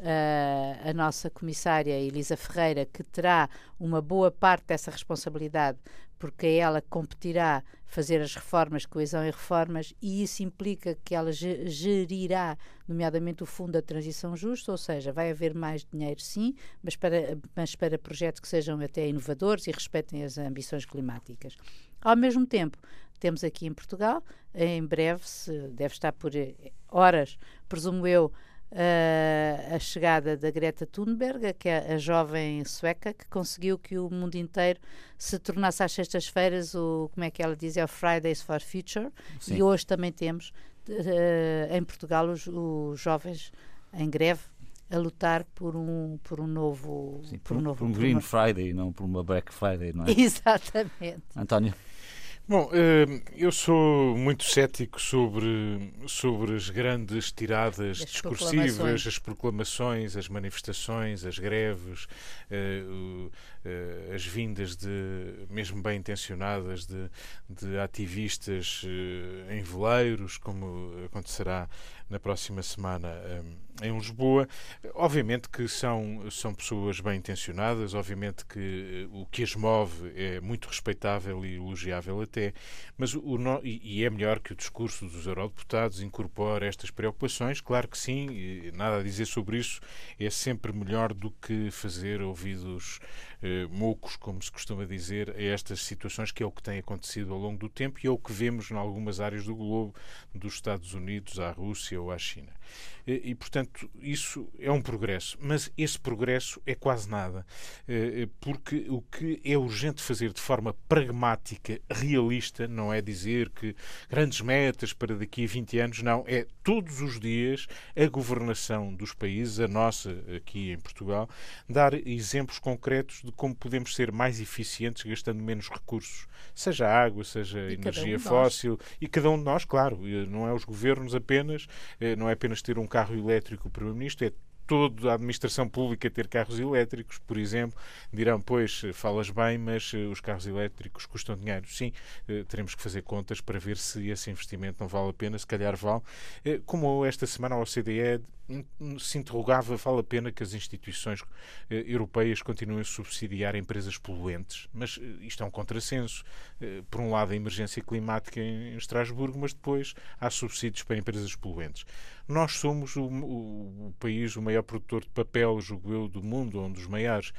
uh, a nossa comissária Elisa Ferreira, que terá uma boa parte dessa responsabilidade, porque é ela que competirá fazer as reformas, coesão e reformas, e isso implica que ela gerirá, nomeadamente, o Fundo da Transição Justa, ou seja, vai haver mais dinheiro, sim, mas para, mas para projetos que sejam até inovadores e respeitem as ambições climáticas. Ao mesmo tempo, temos aqui em Portugal, em breve, se deve estar por horas, presumo eu, uh, a chegada da Greta Thunberg, que é a jovem sueca que conseguiu que o mundo inteiro se tornasse às sextas-feiras o, como é que ela diz, é o Fridays for Future. Sim. E hoje também temos uh, em Portugal os, os jovens em greve a lutar por um por um novo Sim, por, um novo por um Green uma... Friday não por uma Black Friday não é exatamente António Bom, eh, eu sou muito cético sobre, sobre as grandes tiradas as discursivas, as proclamações, as manifestações, as greves, eh, eh, as vindas de, mesmo bem intencionadas, de, de ativistas em veleiros, como acontecerá na próxima semana em Lisboa. Obviamente que são, são pessoas bem intencionadas, obviamente que o que as move é muito respeitável e elogiável até, mas o, e é melhor que o discurso dos eurodeputados incorpore estas preocupações, claro que sim, nada a dizer sobre isso, é sempre melhor do que fazer ouvidos eh, moucos, como se costuma dizer, a estas situações, que é o que tem acontecido ao longo do tempo e é o que vemos em algumas áreas do globo, dos Estados Unidos à Rússia ou à China. E, e, portanto, isso é um progresso, mas esse progresso é quase nada, eh, porque o que é urgente fazer de forma pragmática, realista, não é dizer que grandes metas para daqui a 20 anos, não, é todos os dias a governação dos países, a nossa aqui em Portugal, dar exemplos concretos de como podemos ser mais eficientes gastando menos recursos, seja água, seja e energia um fóssil, e cada um de nós, claro, não é os governos apenas, eh, não é apenas ter um carro elétrico o Primeiro-Ministro, é toda a administração pública ter carros elétricos, por exemplo, dirão, pois, falas bem, mas eh, os carros elétricos custam dinheiro. Sim, eh, teremos que fazer contas para ver se esse investimento não vale a pena, se calhar vale. Como esta semana a OCDE se interrogava, vale a pena que as instituições eh, europeias continuem a subsidiar empresas poluentes, mas eh, isto é um contrassenso. Eh, por um lado, a emergência climática em Estrasburgo, mas depois há subsídios para empresas poluentes. Nós somos o, o, o país, o maior produtor de papel, julgo eu, do mundo, um dos maiores,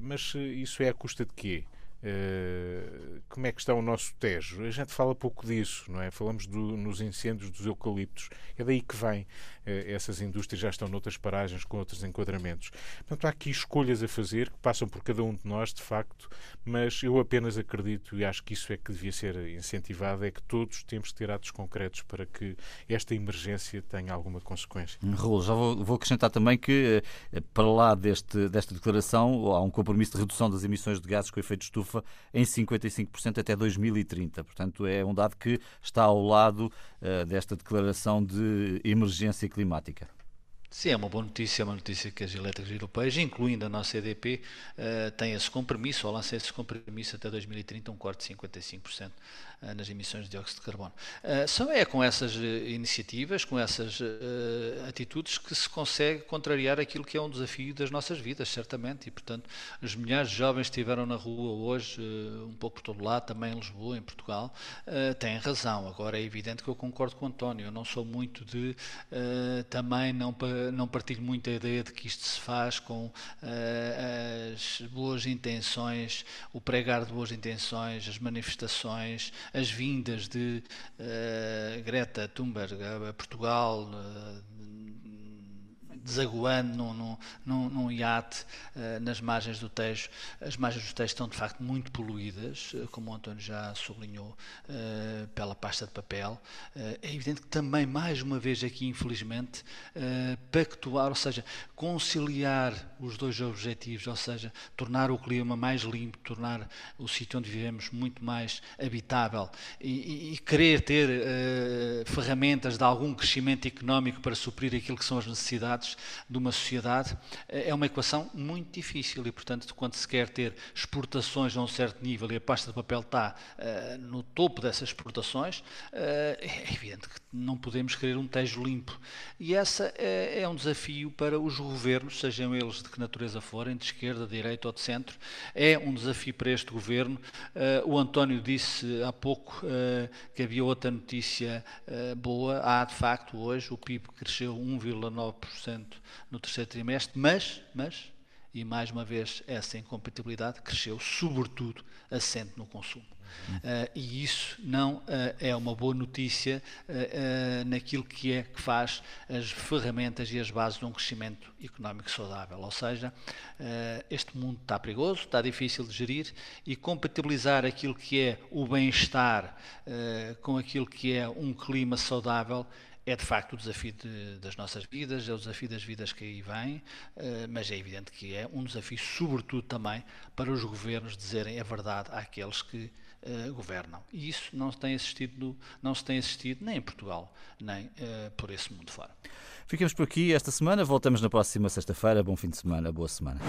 mas isso é à custa de quê? Uh, como é que está o nosso Tejo? A gente fala pouco disso, não é? Falamos do, nos incêndios dos eucaliptos. É daí que vem. Uh, essas indústrias já estão noutras paragens com outros enquadramentos. Portanto, há aqui escolhas a fazer que passam por cada um de nós, de facto, mas eu apenas acredito e acho que isso é que devia ser incentivado, é que todos temos que ter atos concretos para que esta emergência tenha alguma consequência. Raul, já vou, vou acrescentar também que, eh, para lá deste, desta declaração, há um compromisso de redução das emissões de gases com efeito de em 55% até 2030. Portanto, é um dado que está ao lado uh, desta declaração de emergência climática. Sim, é uma boa notícia, é uma notícia que as elétricas europeias, incluindo a nossa EDP, uh, têm esse compromisso, ou lançam esse compromisso até 2030, um corte de 55% uh, nas emissões de dióxido de carbono. Uh, só é com essas iniciativas, com essas atitudes, que se consegue contrariar aquilo que é um desafio das nossas vidas, certamente, e portanto, os milhares de jovens que estiveram na rua hoje, um pouco por todo lado, também em Lisboa, em Portugal, têm razão. Agora é evidente que eu concordo com o António, eu não sou muito de também não não partilho muito a ideia de que isto se faz com as boas intenções, o pregar de boas intenções, as manifestações, as vindas de uh, Greta Thunberg a Portugal, uh, desaguando num, num, num, num iate uh, nas margens do Tejo. As margens do Tejo estão de facto muito poluídas, uh, como o António já sublinhou, uh, pela pasta de papel. é evidente que também, mais uma vez aqui, infelizmente, pactuar, ou seja, conciliar os dois objetivos, ou seja, tornar o clima mais limpo, tornar o sítio onde vivemos muito mais habitável e, e, e querer ter ferramentas de algum crescimento económico para suprir aquilo que são as necessidades de uma sociedade, é uma equação muito difícil e, portanto, quando se quer ter exportações a um certo nível e a pasta de papel está uh, no topo dessas exportações, uh, é evidente que não podemos querer um tejo limpo. E essa é, é, um desafio para os governos, sejam eles de que natureza forem, de esquerda, de direita ou de centro, é um desafio para este governo. Uh, o António disse há pouco que havia outra notícia boa. Há, de facto, hoje o PIB cresceu 1,9% no terceiro trimestre, mas, mas e mais uma vez essa incompatibilidade cresceu, sobretudo assente no consumo. Uh, e isso não uh, é uma boa notícia uh, naquilo que é que faz as ferramentas e as bases de um crescimento económico saudável. Ou seja, este mundo está perigoso, está difícil de gerir e compatibilizar aquilo que é o bem-estar com aquilo que é um clima saudável é de facto o desafio de, das nossas vidas, é o desafio das vidas que aí vêm, mas é evidente que é um desafio, sobretudo também, para os governos dizerem a verdade àqueles que uh, governam. E isso não se tem assistido, não se tem assistido nem em Portugal, nem uh, por esse mundo fora. Ficamos por aqui esta semana, voltamos na próxima sexta-feira. Bom fim de semana, boa semana.